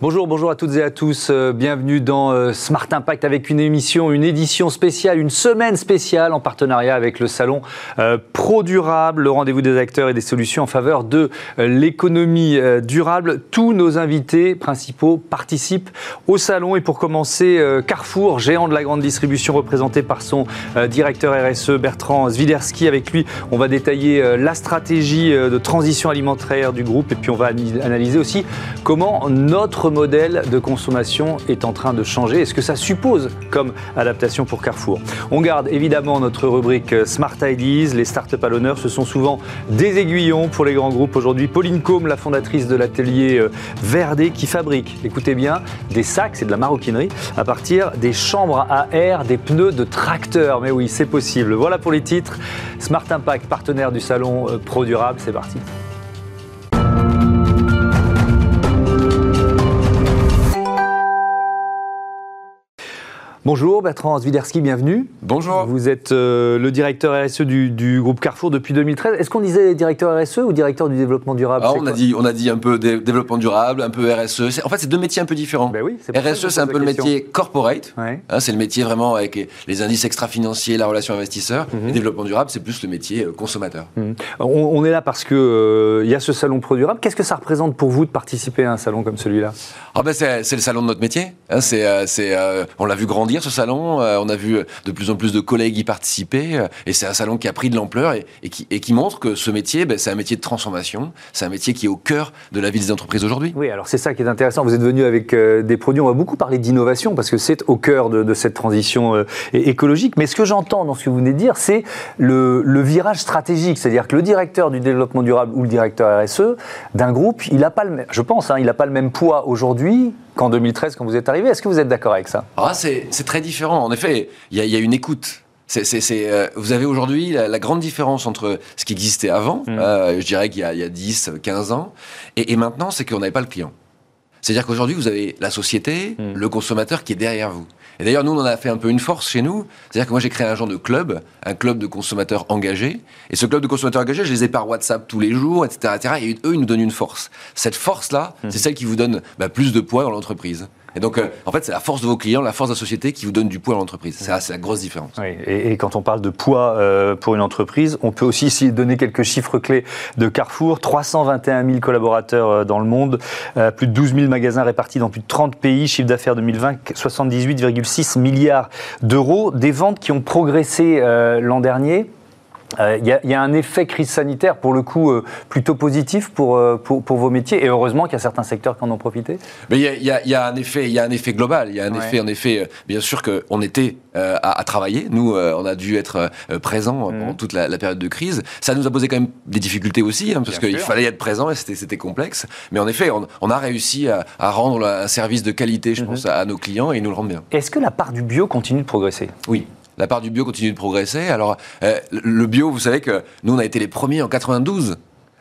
Bonjour, bonjour à toutes et à tous. Euh, bienvenue dans euh, Smart Impact avec une émission, une édition spéciale, une semaine spéciale en partenariat avec le salon euh, Pro Durable, le rendez-vous des acteurs et des solutions en faveur de l'économie durable. Tous nos invités principaux participent au salon et pour commencer, Carrefour, géant de la grande distribution représenté par son directeur RSE Bertrand Zwiderski. Avec lui, on va détailler la stratégie de transition alimentaire du groupe et puis on va analyser aussi comment notre modèle de consommation est en train de changer Est-ce que ça suppose comme adaptation pour Carrefour? On garde évidemment notre rubrique Smart Ideas. Les startups à l'honneur, ce sont souvent des aiguillons pour les grands groupes. Aujourd'hui, Pauline Combe, la fondatrice de l'atelier euh, Verdé, qui fabrique, écoutez bien, des sacs, c'est de la maroquinerie, à partir des chambres à air, des pneus de tracteur. Mais oui, c'est possible. Voilà pour les titres. Smart Impact, partenaire du salon euh, Pro Durable, c'est parti. Bonjour Bertrand Zwiderski, bienvenue. Bonjour. Vous êtes euh, le directeur RSE du, groupe Carrefour depuis 2013. Est-ce qu'on disait directeur RSE ou directeur du développement durable ah, on, a dit, on a dit un peu développement durable, un peu RSE. En fait, c'est deux métiers un peu différents. Ben oui, RSE, c'est un peu le métier corporate. Hein, c'est le métier vraiment avec les indices extra-financiers, la relation investisseur. Mhm. Et développement durable, c'est plus le métier euh, consommateur. Mhm. On, est là parce qu'il euh, y a ce salon Pro Durable. Qu'est-ce que ça représente pour vous de participer à un salon comme celui-là? Ah ben c'est, le salon de notre métier. Hein. c'est, on l'a vu grandir ce salon. Euh, on a vu de plus en plus de collègues y participer. Euh, et c'est un salon qui a pris de l'ampleur et, qui, montre que ce métier, ben, c'est un métier de transformation. C'est un métier qui est au cœur de la vie des entreprises aujourd'hui. Oui, alors c'est ça qui est intéressant. Vous êtes venu avec euh, des produits. On va beaucoup parler d'innovation parce que c'est au cœur de, cette transition écologique. Mais ce que j'entends dans ce que vous venez de dire, c'est le, virage stratégique. C'est-à-dire que le directeur du développement durable ou le directeur RSE d'un groupe, il n'a pas le même, je pense, hein, il n'a pas le même poids aujourd'hui qu'en 2013 quand vous êtes arrivé. Est-ce que vous êtes d'accord avec ça? Ah, C'est très différent. En effet, il y, a une écoute. Euh, vous avez aujourd'hui la, grande différence entre ce qui existait avant, mm. euh, je dirais qu'il y, y, a 10, 15 ans, et, et maintenant, c'est qu'on n'avait pas le client. C'est-à-dire qu'aujourd'hui, vous avez la société, mm. le consommateur qui est derrière vous. Et d'ailleurs, nous, on en a fait un peu une force chez nous. C'est-à-dire que moi, j'ai créé un genre de club, un club de consommateurs engagés. Et ce club de consommateurs engagés, je les ai par WhatsApp tous les jours, etc. etc. et eux, ils nous donnent une force. Cette force-là, c'est mhm. celle qui vous donne bah, plus de poids dans l'entreprise. Et donc, euh, en fait, c'est la force de vos clients, la force de la société qui vous donne du poids à l'entreprise. C'est la grosse différence. Et, quand on parle de poids euh, pour une entreprise, on peut aussi ici donner quelques chiffres clés de Carrefour. 321 000 collaborateurs euh, dans le monde, plus de 12 000 magasins répartis dans plus de 30 pays, chiffre d'affaires 2020, 78,6 milliards d'euros, des ventes qui ont progressé l'an dernier il euh, y, a un effet crise sanitaire, pour le coup, euh, plutôt positif euh, pour, pour, vos métiers, et heureusement qu'il y a certains secteurs qui en ont profité. Mais il y, y, a un effet, il y a un effet global. Il y a un effet, en effet, bien sûr qu'on était à, travailler. Nous, on a dû être présents pendant mmh. toute la, période de crise. Ça nous a posé quand même des difficultés aussi, hein, parce qu'il fallait être présent et c'était complexe. Mais en effet, on, a réussi à, rendre un service de qualité, je mmh. pense, à, nos clients et ils nous le rendent bien. Est-ce que la part du bio continue de progresser? Oui la part du bio continue de progresser. Alors, euh, le bio, vous savez que nous, on a été les premiers en 92.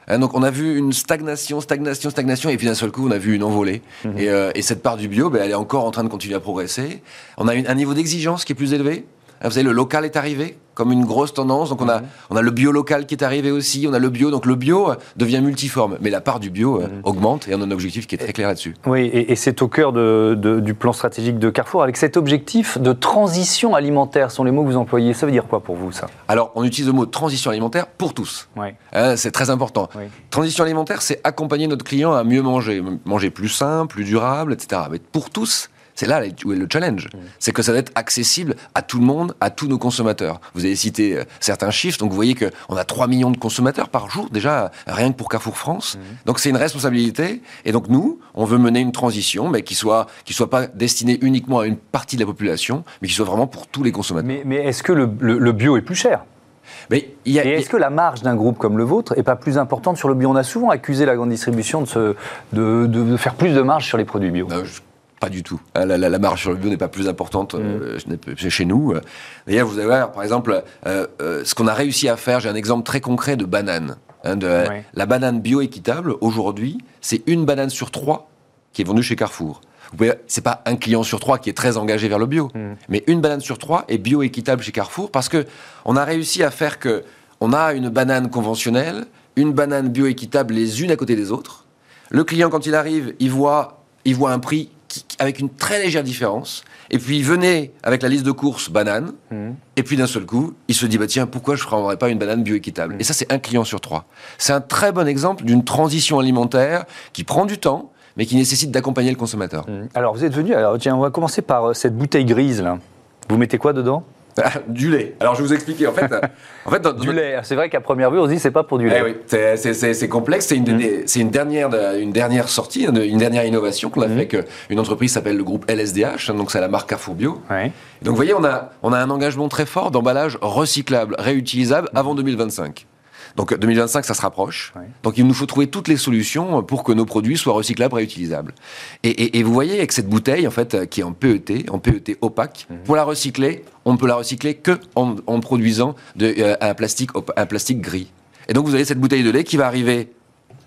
Hein, donc on a vu une stagnation, stagnation, stagnation, et puis d'un seul coup on a vu une envolée. Mhm. Euh, et, cette part du bio, ben, elle est encore en train de continuer à progresser. On a un niveau d'exigence qui est plus élevé. Vous savez, le local est arrivé comme une grosse tendance. Donc on a, mhm. on a le bio local qui est arrivé aussi, on a le bio. Donc le bio devient multiforme. Mais la part du bio euh, mhm. augmente et on a un objectif qui est très clair là-dessus. Oui, et, c'est au cœur du plan stratégique de Carrefour avec cet objectif de transition alimentaire. Sont les mots que vous employez. Ça veut dire quoi pour vous, ça? Alors, on utilise le mot transition alimentaire pour tous. Hein, c'est très important. Transition alimentaire, c'est accompagner notre client à mieux manger. Manger plus sain, plus durable, etc. Mais pour tous, c'est là où est le challenge. C'est que ça doit être accessible à tout le monde, à tous nos consommateurs. Vous avez cité euh, certains chiffres, donc vous voyez qu'on a 3 millions de consommateurs par jour, déjà, rien que pour Carrefour France. Donc c'est une responsabilité. Et donc nous, on veut mener une transition, mais qui soit, qui soit pas destinée uniquement à une partie de la population, mais qui soit vraiment pour tous les consommateurs. Mais, mais est-ce que le, le, bio est plus cher? Mais Et est-ce que la marge d'un groupe comme le vôtre n'est pas plus importante sur le bio? On a souvent accusé la grande distribution de, se, de, de, faire plus de marge sur les produits bio. Ben, pas du tout. La, la, marge sur le bio n'est pas plus importante euh, mm. chez nous. D'ailleurs, vous allez voir, par exemple, euh, euh, ce qu'on a réussi à faire, j'ai un exemple très concret de banane. Hein, de, La banane bio-équitable, aujourd'hui, c'est une banane sur trois qui est vendue chez Carrefour. C'est pas un client sur trois qui est très engagé vers le bio, mm. mais une banane sur trois est bio-équitable chez Carrefour parce que on a réussi à faire que on a une banane conventionnelle, une banane bio-équitable les unes à côté des autres. Le client, quand il arrive, il voit il voit un prix avec une très légère différence. Et puis il venait avec la liste de courses banane. Mmh. Et puis d'un seul coup, il se dit bah tiens pourquoi je ne prendrais pas une banane bioéquitable mmh. Et ça c'est un client sur trois. C'est un très bon exemple d'une transition alimentaire qui prend du temps, mais qui nécessite d'accompagner le consommateur. Mmh. Alors vous êtes venu. Alors tiens on va commencer par euh, cette bouteille grise là. Vous mettez quoi dedans? du lait. Alors je vais vous expliquer. En fait, en fait du lait. C'est vrai qu'à première vue, on se dit c'est pas pour du lait. Eh oui, c'est complexe. C'est une, mmh. une, dernière, une dernière sortie, une dernière innovation qu'on a mmh. fait avec une entreprise s'appelle le groupe LSDH. Donc c'est la marque Carrefour Bio. Donc vous voyez, on a, on a un engagement très fort d'emballage recyclable, réutilisable avant 2025. Donc 2025, ça se rapproche. Donc il nous faut trouver toutes les solutions pour que nos produits soient recyclables, réutilisables. Et, vous voyez avec cette bouteille en fait qui est en PET, en PET opaque, mhm. pour la recycler, on ne peut la recycler que en, produisant de, euh, un plastique un plastique gris. Et donc vous avez cette bouteille de lait qui va arriver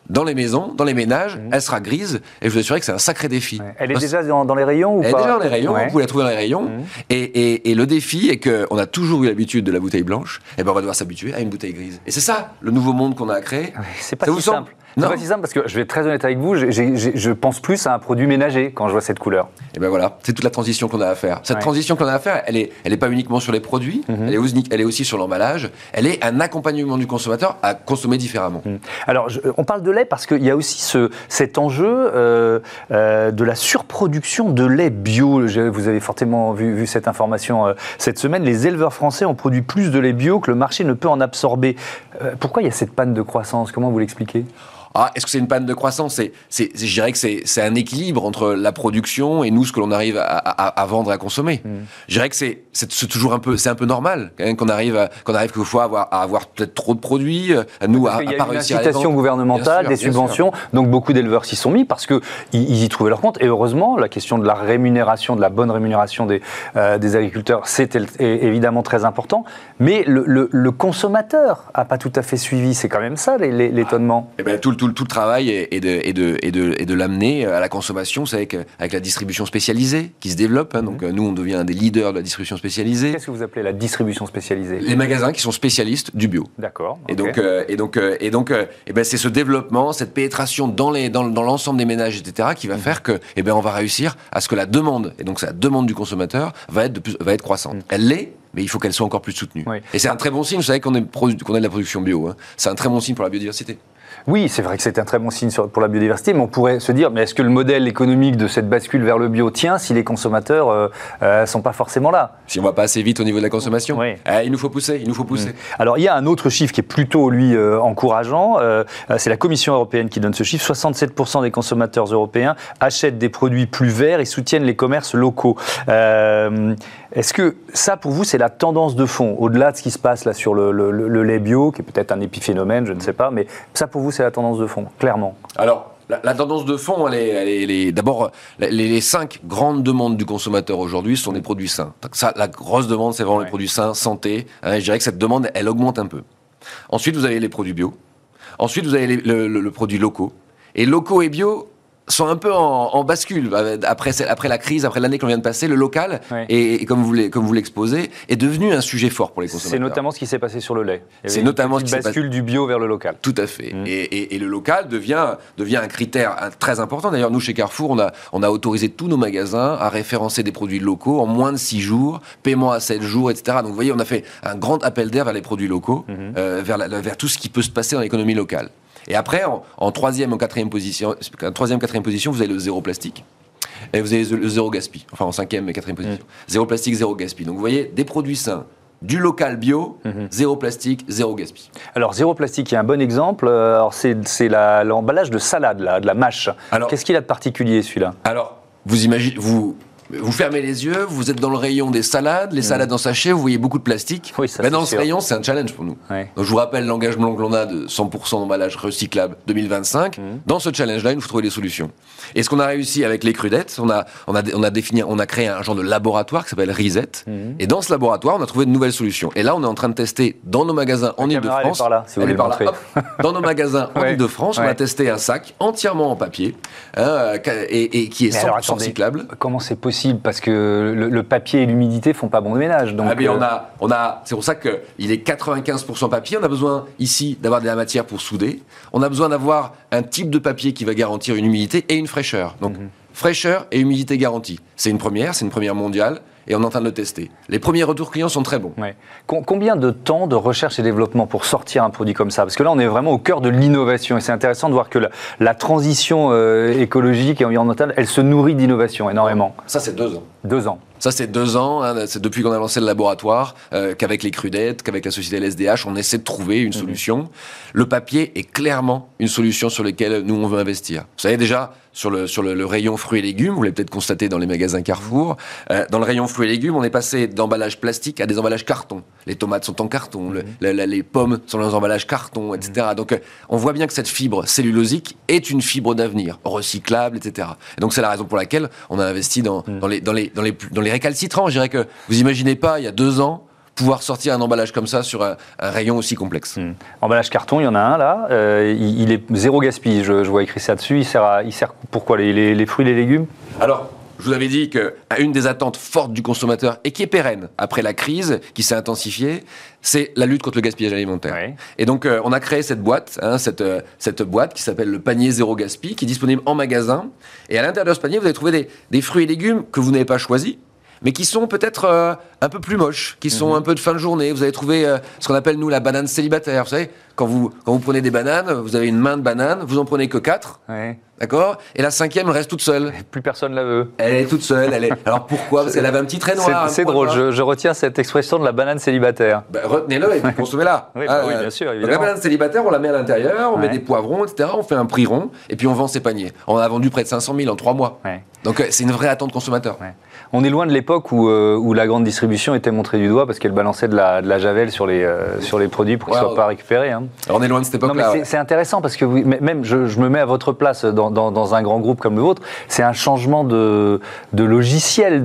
dans les maisons, dans les ménages, mhm. elle sera grise. Et je vous assure que c'est un sacré défi. Elle est déjà dans, les rayons ou Elle est déjà dans les rayons, vous la trouver dans les rayons. Mhm. Et, le défi est qu'on a toujours eu l'habitude de la bouteille blanche, et ben on va devoir s'habituer à une bouteille grise. Et c'est ça, le nouveau monde qu'on a créé. C'est pas si simple. C'est simple parce que je vais être très honnête avec vous, je pense plus à un produit ménager quand je vois cette couleur. Et ben voilà, c'est toute la transition qu'on a à faire. Cette transition qu'on a à faire, elle est, elle est pas uniquement sur les produits, mhm. elle, est aussi, elle est aussi sur l'emballage. Elle est un accompagnement du consommateur à consommer différemment. Mhm. Alors, on parle de lait parce qu'il y a aussi ce, cet enjeu euh, euh, de la surproduction de lait bio. Vous avez fortement vu, vu cette information euh, cette semaine. Les éleveurs français ont produit plus de lait bio que le marché ne peut en absorber. pourquoi il y a cette panne de croissance? Comment vous l'expliquez? Ah, est-ce que c'est une panne de croissance c'est, c'est, Je dirais que c'est, c'est un équilibre entre la production et nous, ce que l'on arrive à, à, à vendre et à consommer. Hmm. Je dirais que c'est, c'est, toujours un peu, c'est un peu normal hein, qu'on arrive, à, qu'on arrive quelquefois à avoir, à avoir peut-être trop de produits, euh, à nous, à, y a pas une incitation gouvernementale, des subventions, donc beaucoup d'éleveurs s'y sont mis parce que ils, y trouvaient leur compte. Et heureusement, la question de la rémunération, de la bonne rémunération des, euh, des agriculteurs, c'est évidemment très important. Mais le, le, le consommateur a pas tout à fait suivi. C'est quand même ça l'étonnement. Ah, eh ben, tout, tout, tout le travail est, de, et de, et de, l'amener à la consommation, c'est avec, avec la distribution spécialisée qui se développe. Hein. donc mhm. nous, on devient un des leaders de la distribution spécialisée. Qu'est-ce que vous appelez la distribution spécialisée? Les magasins qui sont spécialistes du bio. D'accord. Et donc, euh, et donc, euh, et donc, et euh, eh ben c'est ce développement, cette pénétration dans les, dans, dans l'ensemble des ménages, etc., qui va mhm. faire que, et eh ben, on va réussir à ce que la demande, et donc c'est la demande du consommateur, va être de plus, va être croissante. Mhm. Elle l'est, mais il faut qu'elle soit encore plus soutenue. Et c'est un très bon signe, vous savez qu'on est, qu'on est de la production bio. Hein. C'est un très bon signe pour la biodiversité. Oui, c'est vrai que c'est un très bon signe pour la biodiversité, mais on pourrait se dire, mais est-ce que le modèle économique de cette bascule vers le bio tient si les consommateurs ne euh, euh, sont pas forcément là? Si on va pas assez vite au niveau de la consommation oui. Eh, il nous faut pousser, il nous faut pousser. Mm. Alors il y a un autre chiffre qui est plutôt, lui, euh, encourageant. c'est la Commission européenne qui donne ce chiffre. 67% des consommateurs européens achètent des produits plus verts et soutiennent les commerces locaux. est-ce que ça, pour vous, c'est la tendance de fond, au-delà de ce qui se passe là sur le, le lait bio, qui est peut-être un épiphénomène, je ne sais pas, mais ça, pour vous, c'est la tendance de fond, clairement Alors, la, tendance de fond, elle est, d'abord, les, cinq grandes demandes du consommateur aujourd'hui sont des produits sains. ça, la grosse demande, c'est vraiment les produits sains, santé. Hein, je dirais que cette demande, elle augmente un peu. Ensuite, vous avez les produits bio. Ensuite, vous avez le, le produit locaux. Et locaux et bio, sont un peu en, bascule après, après la crise, après l'année qu'on vient de passer. Le local, et, comme vous l'exposez, est devenu un sujet fort pour les consommateurs. C'est notamment ce qui s'est passé sur le lait. C'est notamment ce qui bascule du bio vers le local. Tout à fait. Mmh. Et, le local devient, devient un critère très important. D'ailleurs, nous chez Carrefour, on a, on a autorisé tous nos magasins à référencer des produits locaux en moins de 6 jours, paiement à 7 jours, etc. Donc vous voyez, on a fait un grand appel d'air vers les produits locaux, mmh. euh, vers, vers tout ce qui peut se passer dans l'économie locale. Et après, en, troisième, en quatrième position, en troisième, quatrième position, vous avez le zéro plastique. Et vous avez le zéro gaspille. Enfin, en cinquième et quatrième position. Mm. Zéro plastique, zéro gaspille. Donc, vous voyez, des produits sains, du local bio, mm-hmm. zéro plastique, zéro gaspille. Alors, zéro plastique, il y a un bon exemple. Euh, alors, c'est l'emballage de salade, là, de la mâche. Qu'est-ce qu'il a de particulier, celui-là? Alors, vous imaginez, vous, vous fermez les yeux, vous êtes dans le rayon des salades, les mm. salades en sachet, vous voyez beaucoup de plastique. Oui, ça, dans ce rayon, c'est un challenge pour nous. Donc je vous rappelle l'engagement que l'on a de 100% d'emballage recyclable 2025. Mm. Dans ce challenge-là, il nous faut trouver des solutions. Et ce qu'on a réussi avec les crudettes, on a, on a, on a défini, on a créé un genre de laboratoire qui s'appelle Reset. Mm. Et dans ce laboratoire, on a trouvé de nouvelles solutions. Et là, on est en train de tester dans nos magasins en Ile-de-France. Dans nos magasins en Ile-de-France, on a testé un sac entièrement en papier hein, et, qui est 100% recyclable. Comment c'est possible? Parce que le, papier et l'humidité font pas bon de ménage. Donc ah, mais on euh, a, on a, c'est pour ça qu'il est 95% papier. On a besoin ici d'avoir de la matière pour souder. On a besoin d'avoir un type de papier qui va garantir une humidité et une fraîcheur. Donc, fraîcheur et humidité garantie. C'est une première, c'est une première mondiale et on est en train de le tester. Les premiers retours clients sont très bons. Combien de temps de recherche et développement pour sortir un produit comme ça? Parce que là, on est vraiment au cœur de l'innovation et c'est intéressant de voir que la, transition euh, écologique et environnementale, elle se nourrit d'innovation énormément. Ça, c'est deux ans. Deux ans. Ça, c'est deux ans. Hein, c'est depuis qu'on a lancé le laboratoire euh, qu'avec les crudettes, qu'avec la société LSDH, on essaie de trouver une mhm. solution. Le papier est clairement une solution sur laquelle nous, on veut investir. Vous savez déjà, sur le, sur le, rayon fruits et légumes, vous l'avez peut-être constaté dans les magasins Carrefour, euh, dans le rayon fruits et légumes, on est passé d'emballage plastique à des emballages carton. Les tomates sont en carton, mhm. les pommes sont dans des emballages carton, etc. Mhm. Donc, euh, on voit bien que cette fibre cellulosique est une fibre d'avenir, recyclable, etc. Et donc, c'est la raison pour laquelle on a investi dans, dans, les, dans, les, dans, les, dans les récalcitrants. Je dirais que vous imaginez pas, il y a deux ans, pouvoir sortir un emballage comme ça sur un, rayon aussi complexe. Hmm. Emballage carton, il y en a un là. Euh, il, est zéro gaspillage, je, vois écrit ça dessus. Il sert, à, il sert pourquoi les, les, fruits et les légumes? Alors, je vous avais dit qu'une des attentes fortes du consommateur et qui est pérenne après la crise, qui s'est intensifiée, c'est la lutte contre le gaspillage alimentaire. Et donc, euh, on a créé cette boîte, hein, cette, euh, cette boîte qui s'appelle le panier zéro gaspille, qui est disponible en magasin. Et à l'intérieur de ce panier, vous allez trouver des, des fruits et légumes que vous n'avez pas choisis, mais qui sont peut-être euh, un peu plus moches, qui sont mhm. un peu de fin de journée. Vous allez trouver euh, ce qu'on appelle, nous, la banane célibataire. Vous savez, quand vous, quand vous prenez des bananes, vous avez une main de banane, vous en prenez que quatre. D'accord Et la cinquième, elle reste toute seule. plus personne la veut. Elle est toute seule. Elle est... Alors pourquoi? Parce qu'elle avait un petit trait noir. C'est drôle, je, retiens cette expression de la banane célibataire. Ben, Retenez-le et consommez-la. oui, bah oui, bien sûr. la banane célibataire, on la met à l'intérieur, on met des poivrons, etc. On fait un prix rond et puis on vend ses paniers. On a vendu près de 500 000 en trois mois. Donc euh, c'est une vraie attente consommateur. On est loin de l'époque où, euh, où, la grande distribution était montrée du doigt parce qu'elle balançait de la, de la, javel sur les, euh, sur les produits pour qu'ils ne soient pas récupérés. Hein. on est loin de cette époque-là. C'est intéressant parce que même je, me mets à votre place dans, dans, un grand groupe comme le vôtre, c'est un changement de, de logiciel.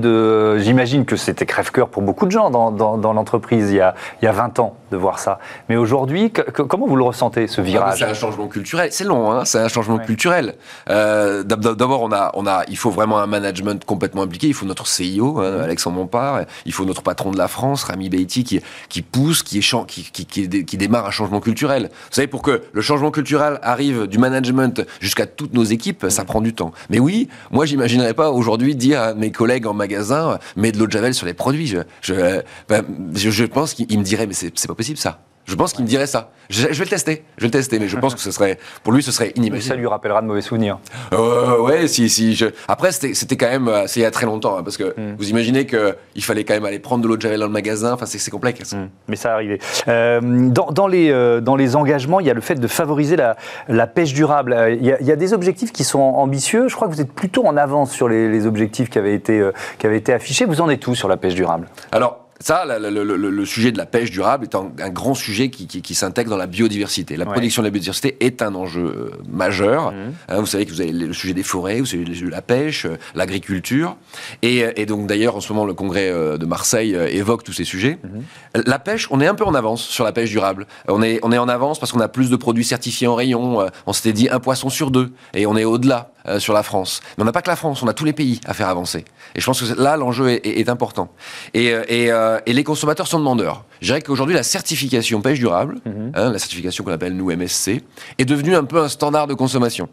J'imagine que c'était crève-cœur pour beaucoup de gens dans, dans l'entreprise il, y a, il y a 20 ans de voir ça. Mais aujourd'hui, comment vous le ressentez, ce ah, virage C'est un changement culturel. C'est long, hein c'est un changement culturel. Euh, D'abord, on a, on a, il faut vraiment un management complètement impliqué. Il faut notre CIO, hein, Alexandre Montpart. Il faut notre patron de la France, Rami Beiti, qui, qui pousse, qui, est, qui, qui, qui, qui démarre un changement culturel. Vous savez, pour que le changement culturel arrive du management jusqu'à toutes nos équipes, ça prend du temps. Mais oui, moi, j'imaginerais pas aujourd'hui dire à mes collègues en magasin, mets de l'eau de javel sur les produits. Je, je, ben, je, je pense qu'ils me diraient, mais c'est pas possible ça. Je pense qu'il me dirait ça. Je, vais le tester. Je vais le tester, mais je pense que ce serait, pour lui, ce serait inimaginable. Ça lui rappellera de mauvais souvenirs. Euh, ouais, si, si. Je... Après, c'était quand même, c'est il y a très longtemps, hein, parce que hmm. vous imaginez qu'il fallait quand même aller prendre de l'eau de javel dans le magasin. Enfin, c'est complexe. Hmm. Mais ça arrivait. Euh, dans, dans, les, euh, dans les engagements, il y a le fait de favoriser la, la pêche durable. Euh, il y, a, il y, a, des objectifs qui sont ambitieux. Je crois que vous êtes plutôt en avance sur les, les objectifs qui avaient été, qui avaient été affichés. Vous en êtes où sur la pêche durable? Alors, ça, le, sujet de la pêche durable est un, grand sujet qui, s'intègre dans la biodiversité. La protection de la biodiversité est un enjeu euh, majeur. Mmh. Hein, vous savez que vous avez le sujet des forêts, vous avez la pêche, euh, l'agriculture. Euh, et, donc d'ailleurs, en ce moment, le congrès de Marseille évoque tous ces sujets. Mmh. La pêche, on est un peu en avance sur la pêche durable. On est, on est en avance parce qu'on a plus de produits certifiés en rayon. On s'était dit un poisson sur deux. Et on est au-delà. Euh, sur la France. Mais on n'a pas que la France, on a tous les pays à faire avancer. Et je pense que là, l'enjeu est, important. Et, euh, euh, et, les consommateurs sont demandeurs. Je dirais qu'aujourd'hui, la certification pêche durable, mhm. hein, la certification qu'on appelle nous MSC, est devenue un peu un standard de consommation.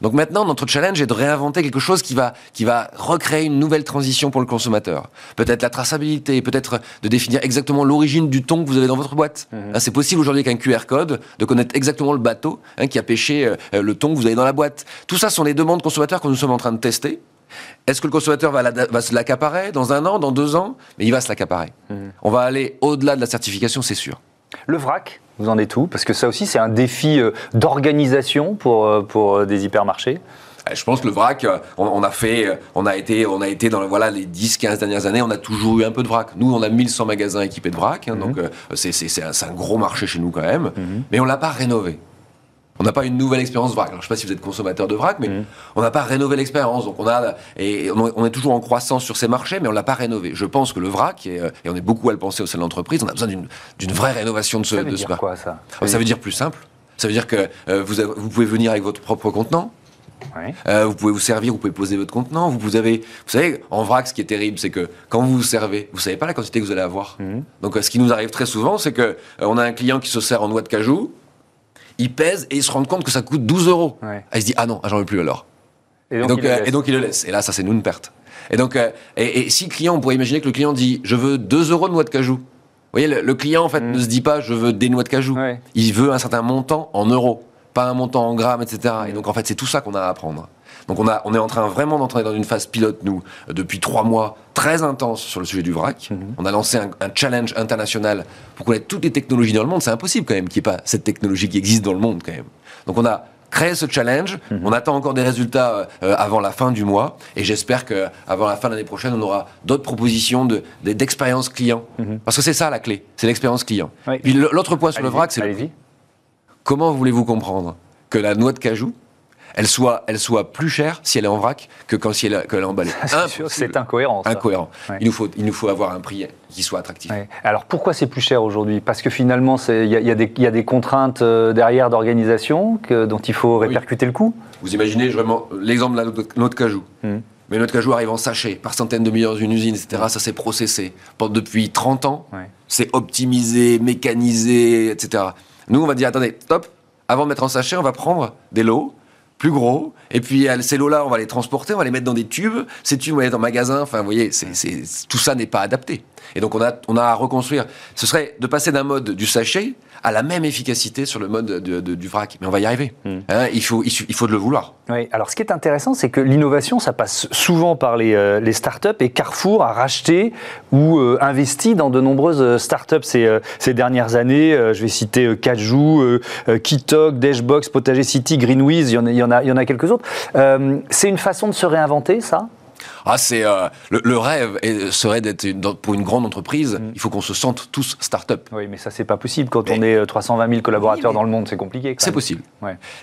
Donc maintenant, notre challenge est de réinventer quelque chose qui va, qui va recréer une nouvelle transition pour le consommateur. Peut-être la traçabilité, peut-être de définir exactement l'origine du thon que vous avez dans votre boîte. Mhm. Hein, c'est possible aujourd'hui avec un QR code de connaître exactement le bateau hein, qui a pêché euh, le thon que vous avez dans la boîte. Tout ça sont les demandes consommateurs que nous sommes en train de tester. Est-ce que le consommateur va, va se l'accaparer dans un an, dans deux ans? Mais il va se l'accaparer. Mhm. On va aller au-delà de la certification, c'est sûr. Le vrac, vous en êtes où? Parce que ça aussi, c'est un défi euh, d'organisation pour, euh, pour euh, des hypermarchés. Je pense que le vrac, on, a fait, on a été, on a été dans voilà, les 10-15 dernières années, on a toujours eu un peu de vrac. Nous, on a 1100 magasins équipés de vrac, hein, mhm. donc c'est un, un, gros marché chez nous quand même, mhm. mais on l'a pas rénové. On n'a pas une nouvelle expérience vrac. Alors, je ne sais pas si vous êtes consommateur de vrac, mais mhm. on n'a pas rénové l'expérience. Donc on a et on est toujours en croissance sur ces marchés, mais on l'a pas rénové. Je pense que le vrac et, et on est beaucoup à le penser au sein de l'entreprise, on a besoin d'une vraie rénovation de ce. Ça veut dire quoi ça? Ça veut dire plus simple. Ça veut dire que euh, vous, vous pouvez venir avec votre propre contenant. Euh, vous pouvez vous servir, vous pouvez poser votre contenant. Vous, avez, vous savez, en vrac, ce qui est terrible, c'est que quand vous vous servez, vous savez pas la quantité que vous allez avoir. Mhm. Donc, euh, ce qui nous arrive très souvent, c'est que on a un client qui se sert en noix de cajou il pèse et il se rend compte que ça coûte 12 euros. Ah, il se dit, ah non, ah, j'en veux plus alors. Et donc, et donc, il le laisse. Et là, ça, c'est nous une perte. Et donc, et, si le client, on pourrait imaginer que le client dit, je veux 2 euros de noix de cajou. Vous voyez, le, client, en fait, mm. ne se dit pas, je veux des noix de cajou. Il veut un certain montant en euros, pas un montant en grammes, etc. Et donc, en fait, c'est tout ça qu'on a à apprendre. Donc on, a, on est en train vraiment d'entrer dans une phase pilote, nous, depuis trois mois, très intense sur le sujet du vrac. Mhm. On a lancé un, challenge international pour connaître toutes les technologies dans le monde. C'est impossible quand même qu'il n'y ait pas cette technologie qui existe dans le monde quand même. Donc on a créé ce challenge. Mhm. On attend encore des résultats euh, avant la fin du mois. Et j'espère qu'avant la fin de l'année prochaine, on aura d'autres propositions d'expérience de, client. Mhm. Parce que c'est ça la clé, c'est l'expérience client. Puis l'autre point sur le vrac, c'est comment voulez-vous comprendre que la noix de cajou elle soit, elle soit plus chère si elle est en vrac que quand si elle, est emballée. c'est incohérent. Incohérent. Il, nous faut, il nous faut avoir un prix qui soit attractif. Alors pourquoi c'est plus cher aujourd'hui? Parce que finalement, il y, y, a des contraintes euh, derrière d'organisation dont il faut répercuter le coût? Vous imaginez vraiment l'exemple de notre cajou. Hmm. Mais notre cajou arrive en sachet, par centaines de millions dans une usine, etc. Ça s'est processé. Depuis 30 ans, c'est optimisé, mécanisé, etc. Nous, on va dire, attendez, stop, avant de mettre en sachet, on va prendre des lots, plus gros. Et puis ces lots-là, on va les transporter, on va les mettre dans des tubes. Ces tubes vont aller dans magasin. Enfin, vous voyez, tout ça n'est pas adapté. Et donc on a, on a à reconstruire. Ce serait de passer d'un mode du sachet à la même efficacité sur le mode du vrac. Mais on va y arriver. Hmm. Hein, il, faut, il, faut de le vouloir. Oui. Alors ce qui est intéressant, c'est que l'innovation, ça passe souvent par les, euh, les startups et Carrefour a racheté ou euh, investi dans de nombreuses euh, startups ces, ces dernières années. je vais citer Kajou, Kitok, Dashbox, Potager City, Greenwiz, il y en a, il y en a, il y en a quelques autres. c'est une façon de se réinventer, ça? Ah, c'est euh, le, rêve serait d'être pour une grande entreprise. Mm. Il faut qu'on se sente tous start-up. Oui, mais ça c'est pas possible quand on est 320 euh, 000 collaborateurs dans le monde. C'est compliqué. C'est possible.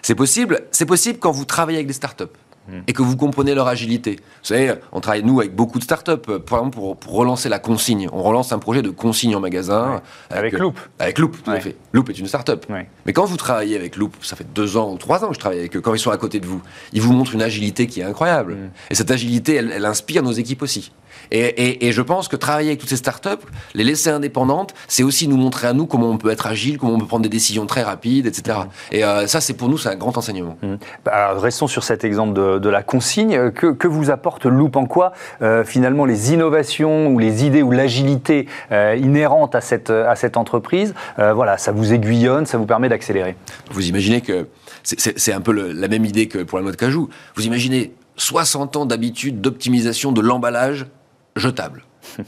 C'est possible. C'est possible quand vous travaillez avec des start-up. Hmm. et que vous comprenez leur agilité. Vous savez, on travaille, nous, avec beaucoup de startups, euh, par exemple, pour, pour relancer la consigne. On relance un projet de consigne en magasin. Avec, Loop. Avec Loop, tout à fait. Loop est une startup. Mais quand vous travaillez avec Loop, ça fait deux ans ou trois ans que je travaille avec eux, quand ils sont à côté de vous, ils vous montrent une agilité qui est incroyable. Hmm. Et cette agilité, elle inspire nos équipes aussi. Et, je pense que travailler avec toutes ces startups, les laisser indépendantes, c'est aussi nous montrer à nous comment on peut être agile, comment on peut prendre des décisions très rapides, etc. Et euh, ça, c'est pour nous, c'est un grand enseignement. Mmh. Bah, restons sur cet exemple de, la consigne. Que, vous apporte Loop en quoi euh, finalement les innovations ou les idées ou l'agilité euh, inhérente à cette, à cette entreprise, voilà, ça vous aiguillonne, ça vous permet d'accélérer? Vous imaginez que c'est un peu la même idée que pour la mode cajou. Vous imaginez 60 ans d'habitude d'optimisation de l'emballage jetable.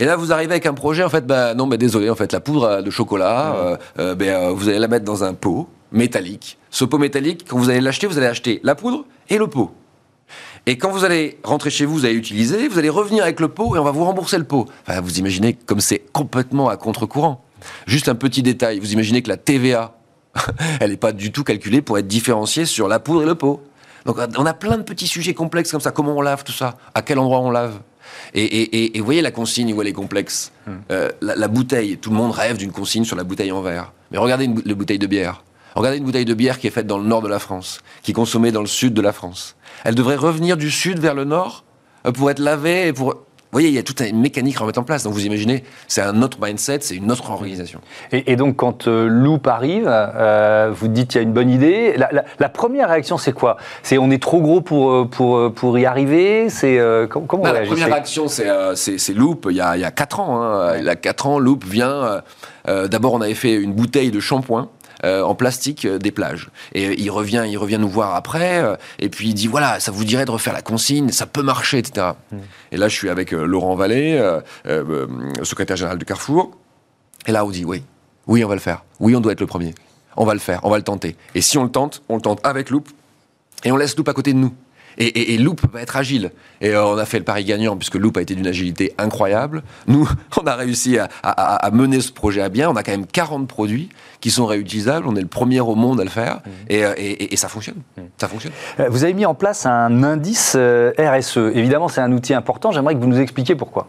Et là, vous arrivez avec un projet, en fait, bah, non, mais désolé, en fait, la poudre de chocolat, euh, euh, ben, euh, vous allez la mettre dans un pot métallique. Ce pot métallique, quand vous allez l'acheter, vous allez acheter la poudre et le pot. Et quand vous allez rentrer chez vous, vous allez utiliser, vous allez revenir avec le pot et on va vous rembourser le pot. Enfin, vous imaginez comme c'est complètement à contre-courant. Juste un petit détail, vous imaginez que la TVA, elle n'est pas du tout calculée pour être différenciée sur la poudre et le pot. Donc on a plein de petits sujets complexes comme ça. Comment on lave tout ça À quel endroit on lave et, voyez la consigne où elle est complexe. Hmm. Euh, la, bouteille, tout le monde rêve d'une consigne sur la bouteille en verre. Mais regardez une, bouteille de bière. Regardez une bouteille de bière qui est faite dans le nord de la France, qui est consommée dans le sud de la France. Elle devrait revenir du sud vers le nord euh, pour être lavée et pour vous voyez, il y a toute une mécanique à remettre en place. Donc vous imaginez, c'est un autre mindset, c'est une autre organisation. Et, donc quand euh, Loop arrive, euh, vous dites il y a une bonne idée. La, première réaction, c'est quoi? C'est on est trop gros pour, euh, pour, pour y arriver? C'est comment bah, La première réaction, c'est Loop. Il y a, il y a 4 ans. Hein. Il y a 4 ans, Loop vient. D'abord, on avait fait une bouteille de shampoing euh, en plastique euh, des plages. Et il revient, il revient nous voir après, euh, et puis il dit voilà, ça vous dirait de refaire la consigne, ça peut marcher, etc. Mm. Et là, je suis avec Laurent Vallée, secrétaire général du Carrefour, et là, on dit oui, oui, on va le faire, oui, on doit être le premier, on va le faire, on va le tenter. Et si on le tente, on le tente avec Loop, et on laisse Loop à côté de nous. Et, Loop va être agile. Et euh, on a fait le pari gagnant puisque Loop a été d'une agilité incroyable. Nous, on a réussi à, mener ce projet à bien. On a quand même 40 produits qui sont réutilisables. On est le premier au monde à le faire. Mmh. Euh, et, ça fonctionne. Mmh. Ça fonctionne. Euh, vous avez mis en place un indice RSE. Évidemment, c'est un outil important. J'aimerais que vous nous expliquiez pourquoi.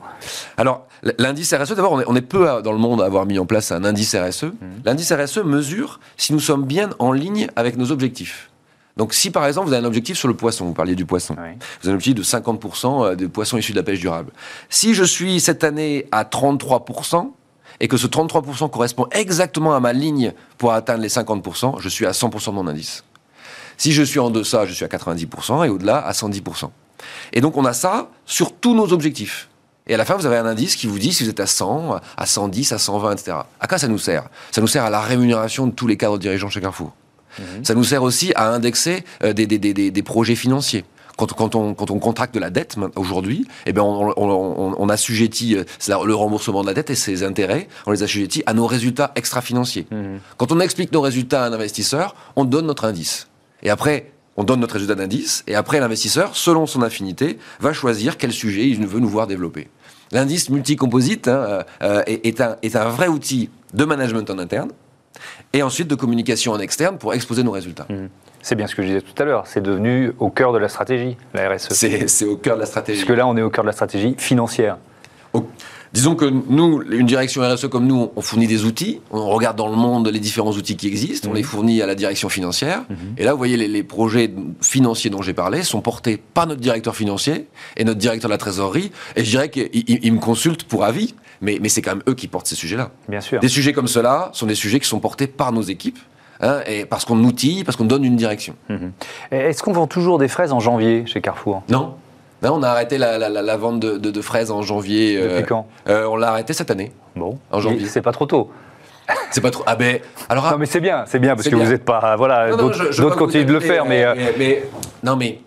Alors, l'indice RSE, d'abord, on, est peu dans le monde à avoir mis en place un indice RSE. Mmh. L'indice RSE mesure si nous sommes bien en ligne avec nos objectifs. Donc si par exemple vous avez un objectif sur le poisson, vous parliez du poisson, vous avez un objectif de 50% euh, de poissons issus de la pêche durable. Si je suis cette année à 33%, et que ce 33% correspond exactement à ma ligne pour atteindre les 50%, je suis à 100% de mon indice. Si je suis en deçà, je suis à 90% et au-delà à 110%. Et donc on a ça sur tous nos objectifs. Et à la fin, vous avez un indice qui vous dit si vous êtes à 100, à 110, à 120, etc. À quoi ça nous sert? Ça nous sert à la rémunération de tous les cadres dirigeants chez Carrefour. Ça nous sert aussi à indexer euh, des, des, des, des projets financiers. Quand, quand, on, quand on contracte de la dette aujourd'hui, eh bien on, on, on, assujettit euh, le remboursement de la dette et ses intérêts, on les assujettit à nos résultats extra-financiers. Mhm. Quand on explique nos résultats à un investisseur, on donne notre indice. Et après, on donne notre résultat d'indice, et après l'investisseur, selon son affinité, va choisir quel sujet il veut nous voir développer. L'indice multicomposite hein, euh, est, un, est un vrai outil de management en interne, et ensuite de communication en externe pour exposer nos résultats. Mhm. C'est bien ce que je disais tout à l'heure, c'est devenu au cœur de la stratégie, la RSE. C'est au cœur de la stratégie. Parce que là, on est au cœur de la stratégie financière. Disons que nous, une direction RSE comme nous, on fournit des outils, on regarde dans le monde les différents outils qui existent, on mhm. les fournit à la direction financière. Mhm. Et là, vous voyez, les, projets financiers dont j'ai parlé sont portés par notre directeur financier et notre directeur de la trésorerie. Et je dirais qu'ils me consultent pour avis, mais, mais c'est quand même eux qui portent ces sujets-là. Bien sûr. Des sujets comme cela sont des sujets qui sont portés par nos équipes. Hein, et parce qu'on outille, parce qu'on donne une direction. Mhm. Est-ce qu'on vend toujours des fraises en janvier chez Carrefour? Non. Non, on a arrêté la, vente de, fraises en janvier. Euh, Depuis quand? euh, On l'a arrêté cette année. Bon. En janvier. C'est pas trop tôt. C'est pas trop. Ah ben. Alors. Non mais c'est bien, c'est bien parce que vous n'êtes pas. Voilà. D'autres continuent de le faire, mais, euh, mais, non mais.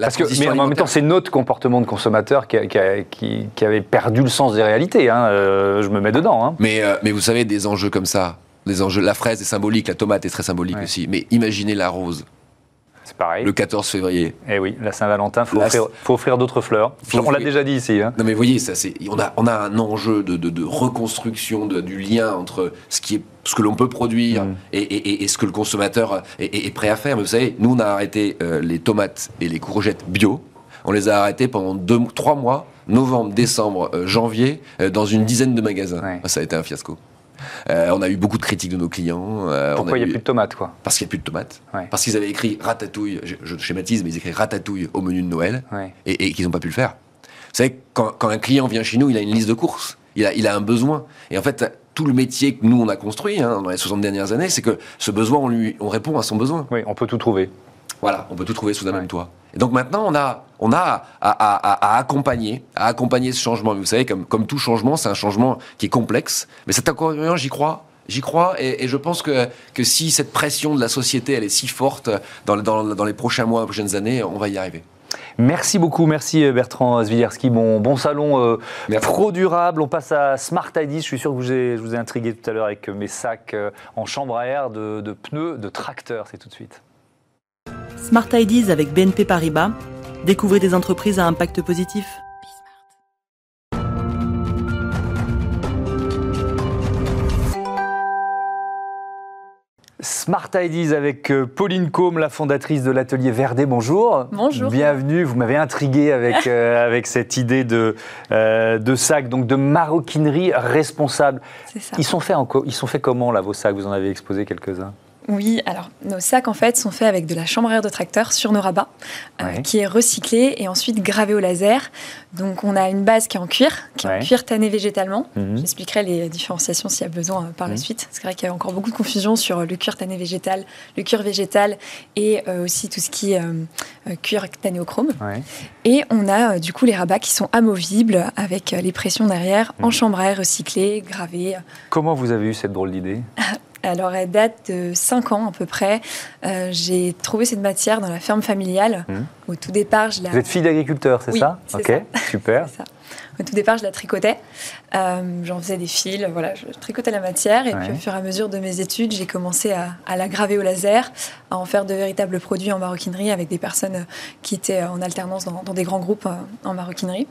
Parce que, mais en même temps, c'est notre comportement de consommateur qui, qui, avait perdu le sens des réalités. Hein. je me mets dedans. Hein. Mais, mais vous savez, des enjeux comme ça, des enjeux. La fraise est symbolique, la tomate est très symbolique aussi. Mais imaginez la rose. C'est pareil. Le 14 février. Eh oui, la Saint-Valentin, il faut, offrir, d'autres fleurs. on l'a déjà dit ici. Hein. Non mais vous voyez, ça, on, a, on a un enjeu de, reconstruction du lien entre ce, qui est, ce que l'on peut produire mm. et, ce que le consommateur est, prêt à faire. Mais vous savez, nous, on a arrêté euh, les tomates et les courgettes bio. On les a arrêtés pendant deux, trois mois, novembre, décembre, euh, janvier, euh, dans une dizaine de magasins. Ça a été un fiasco. Euh, on a eu beaucoup de critiques de nos clients. Euh, Pourquoi il n'y a plus de tomates quoi? Parce qu'il n'y a plus de tomates. Parce qu'ils avaient écrit ratatouille, je, schématise, mais ils écrivent ratatouille au menu de Noël et, qu'ils n'ont pas pu le faire. Vous savez, quand, un client vient chez nous, il a une liste de courses, il a, il a un besoin. Et en fait, tout le métier que nous, on a construit hein, dans les 60 dernières années, c'est que ce besoin, on, lui, on répond à son besoin. Oui, on peut tout trouver. Voilà, on peut tout trouver sous un même toit. Et donc maintenant, on a, on a à, accompagner, à accompagner ce changement. Vous savez, comme, comme tout changement, c'est un changement qui est complexe. Mais cet accompagnement, j'y crois. J'y crois et, je pense que, que si cette pression de la société, elle est si forte dans, dans, les prochains mois, les prochaines années, on va y arriver. Merci beaucoup, merci euh, Bertrand Zwiderski. Bon, bon salon euh, pro durable. On passe à Smart ID. Je suis sûr que vous je vous ai intrigué tout à l'heure avec mes sacs euh, en chambre à air de, de pneus de tracteur. C'est tout de suite. Smart Ideas avec BNP Paribas. Découvrez des entreprises à impact positif. Smart Ideas avec euh, Pauline Combe, la fondatrice de l'atelier Verdé. Bonjour. Bonjour. Bienvenue. Vous m'avez intrigué avec, euh, avec cette idée de, euh, de sac, donc de maroquinerie responsable. C'est ça. Ils sont, faits en, ils sont faits comment, là, vos sacs? Vous en avez exposé quelques-uns? Oui, alors nos sacs en fait sont faits avec de la chambre à air de tracteur sur nos rabats, euh, qui est recyclée et ensuite gravée au laser. Donc on a une base qui est en cuir, qui est en cuir tanné végétalement. Mhm. J'expliquerai les différenciations s'il y a besoin euh, par la mhm. suite. C'est vrai qu'il y a encore beaucoup de confusion sur le cuir tanné végétal, le cuir végétal et euh, aussi tout ce qui est cuir tanné au chrome. Et on a du coup les rabats qui sont amovibles avec les pressions derrière en mhm. chambre à air recyclée, gravée. Comment vous avez eu cette drôle d'idée? Alors, elle date de 5 ans à peu près. Euh, j'ai trouvé cette matière dans la ferme familiale. Mmh. Au tout départ, je la... Vous êtes fille d'agriculteur, c'est ça? Ok, super. ça. Au tout départ, je la tricotais. Euh, j'en faisais des fils, voilà, je tricotais la matière. Et puis, au fur et à mesure de mes études, j'ai commencé à, la graver au laser, à en faire de véritables produits en maroquinerie avec des personnes qui étaient en alternance dans, des grands groupes euh, en maroquinerie.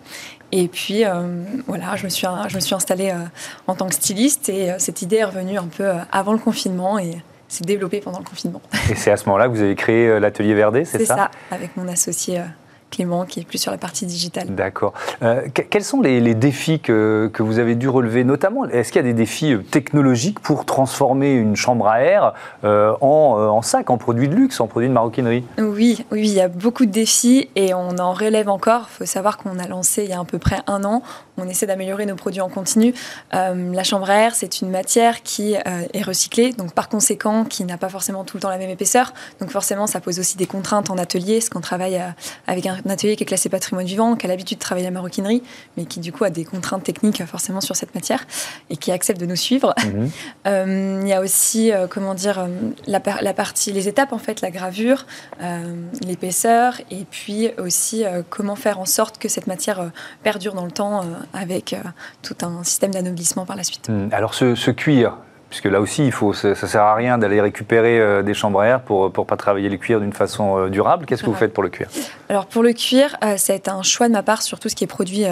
Et puis, euh, voilà, je me suis, je me suis installée en tant que styliste. Et cette idée est revenue un peu avant le confinement. Et s'est développée pendant le confinement. Et c'est à ce moment-là que vous avez créé l'atelier Verdé, c'est ça C'est ça, avec mon associé Clément qui est plus sur la partie digitale. D'accord. quels sont les, défis que, que, vous avez dû relever Notamment, est-ce qu'il y a des défis technologiques pour transformer une chambre à air en, en, sac, en produit de luxe, en produit de maroquinerie? Oui, oui, il y a beaucoup de défis et on en relève encore. Il faut savoir qu'on a lancé il y a à peu près un an. On essaie d'améliorer nos produits en continu. la chambre à air, c'est une matière qui est recyclée, donc par conséquent, qui n'a pas forcément tout le temps la même épaisseur. Donc forcément, ça pose aussi des contraintes en atelier, parce qu'on travaille euh, avec un atelier qui est classé patrimoine vivant, qui a l'habitude de travailler la maroquinerie, mais qui du coup a des contraintes techniques euh, forcément sur cette matière et qui accepte de nous suivre. Mhm. Euh, il y a aussi, comment dire, la, la, partie, les étapes en fait, la gravure, l'épaisseur, et puis aussi comment faire en sorte que cette matière perdure dans le temps avec tout un système d'anoblissement par la suite. Mhm. Alors ce, ce cuir, Puisque là aussi, il faut, ça ne sert à rien d'aller récupérer euh, des chambres à air pour ne pas travailler le cuir d'une façon euh, durable. Qu'est-ce que vous faites pour le cuir? Alors pour le cuir, euh, a été un choix de ma part sur tout ce qui est produit,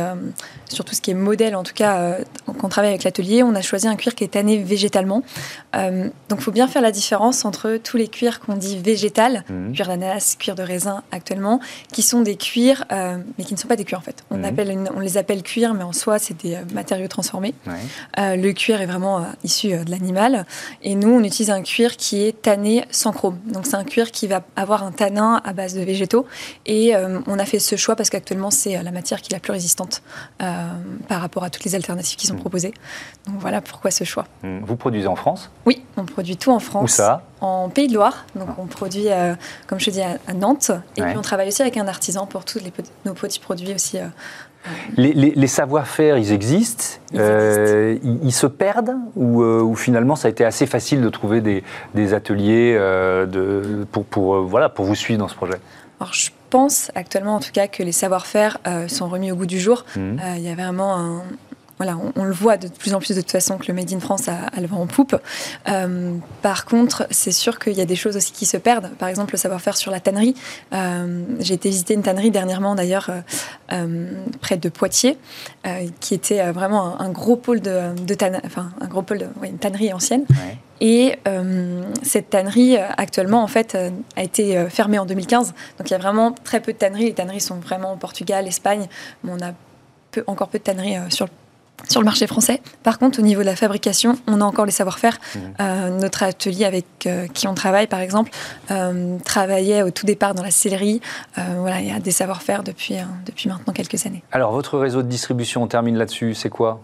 sur tout ce qui est modèle. En tout cas, quand on travaille avec l'atelier, on a choisi un cuir qui est tanné végétalement. donc il faut bien faire la différence entre tous les cuirs qu'on dit végétal, mmh. cuir d'ananas, cuir de raisin actuellement, qui sont des cuirs, mais qui ne sont pas des cuirs en fait. On, mmh. appelle on les appelle cuir, mais en soi, c'est des matériaux transformés. le cuir est vraiment issu de la et nous, on utilise un cuir qui est tanné sans chrome. Donc c'est un cuir qui va avoir un tanin à base de végétaux. Et euh, on a fait ce choix parce qu'actuellement, c'est euh, la matière qui est la plus résistante euh, par rapport à toutes les alternatives qui sont mmh. proposées. Donc voilà pourquoi ce choix. Mmh. Vous produisez en France? Oui, on produit tout en France. Où ça? En Pays de Loire. Donc on produit, comme je dis, à, Nantes. Et puis on travaille aussi avec un artisan pour tous les, nos petits produits aussi les, savoir-faire, ils existent, euh, ils, se perdent euh, ou, finalement ça a été assez facile de trouver des, ateliers euh, pour, voilà, pour vous suivre dans ce projet? Alors, je pense actuellement en tout cas que les savoir-faire sont remis au goût du jour. Mmh. Il y a vraiment un, voilà, on, le voit de plus en plus de toute façon que le Made in France a, le vent en poupe. Euh, par contre, c'est sûr qu'il y a des choses aussi qui se perdent. Par exemple, le savoir-faire sur la tannerie. Euh, j'ai été visiter une tannerie dernièrement, d'ailleurs, euh, près de Poitiers, qui était vraiment un, gros pôle de, de enfin un gros pôle, de, une tannerie ancienne. Et cette tannerie, actuellement, en fait, a été fermée en 2015. Donc il y a vraiment très peu de tanneries. Les tanneries sont vraiment au Portugal, Espagne. Mais on a peu, encore peu de tanneries sur le sur le marché français. Par contre, au niveau de la fabrication, on a encore les savoir-faire. Mmh. Euh, notre atelier avec euh, qui on travaille, par exemple, euh, travaillait au tout départ dans la sellerie. voilà, il y a des savoir-faire depuis, depuis maintenant quelques années. Alors, votre réseau de distribution, on termine là-dessus, c'est quoi?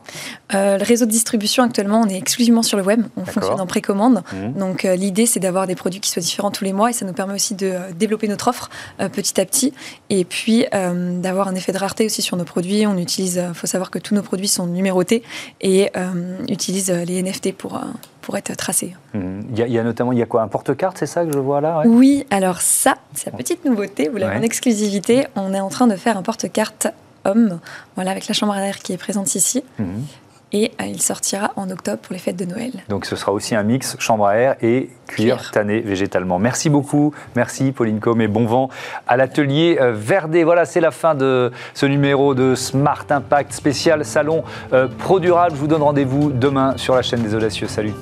Le réseau de distribution, actuellement, on est exclusivement sur le web. On fonctionne en précommande. Mmh. Donc, l'idée, c'est d'avoir des produits qui soient différents tous les mois et ça nous permet aussi de développer notre offre petit à petit et puis d'avoir un effet de rareté aussi sur nos produits. On utilise, il faut savoir que tous nos produits sont numérotés et euh, utilise les NFT pour, euh, pour être tracés. Mhm. Il y, a, notamment, il y a quoi Un porte-carte, c'est ça que je vois là Oui, alors ça, c'est la petite nouveauté, vous l'avez en exclusivité. On est en train de faire un porte-carte homme, voilà, avec la chambre à air qui est présente ici. Mhm et euh, il sortira en octobre pour les fêtes de Noël. Donc ce sera aussi un mix chambre à air et cuir, tanné végétalement. Merci beaucoup, merci Pauline Com et bon vent à l'atelier euh, Verdé. Voilà, c'est la fin de ce numéro de Smart Impact spécial salon euh, Pro Durable. Je vous donne rendez-vous demain sur la chaîne des Audacieux. Salut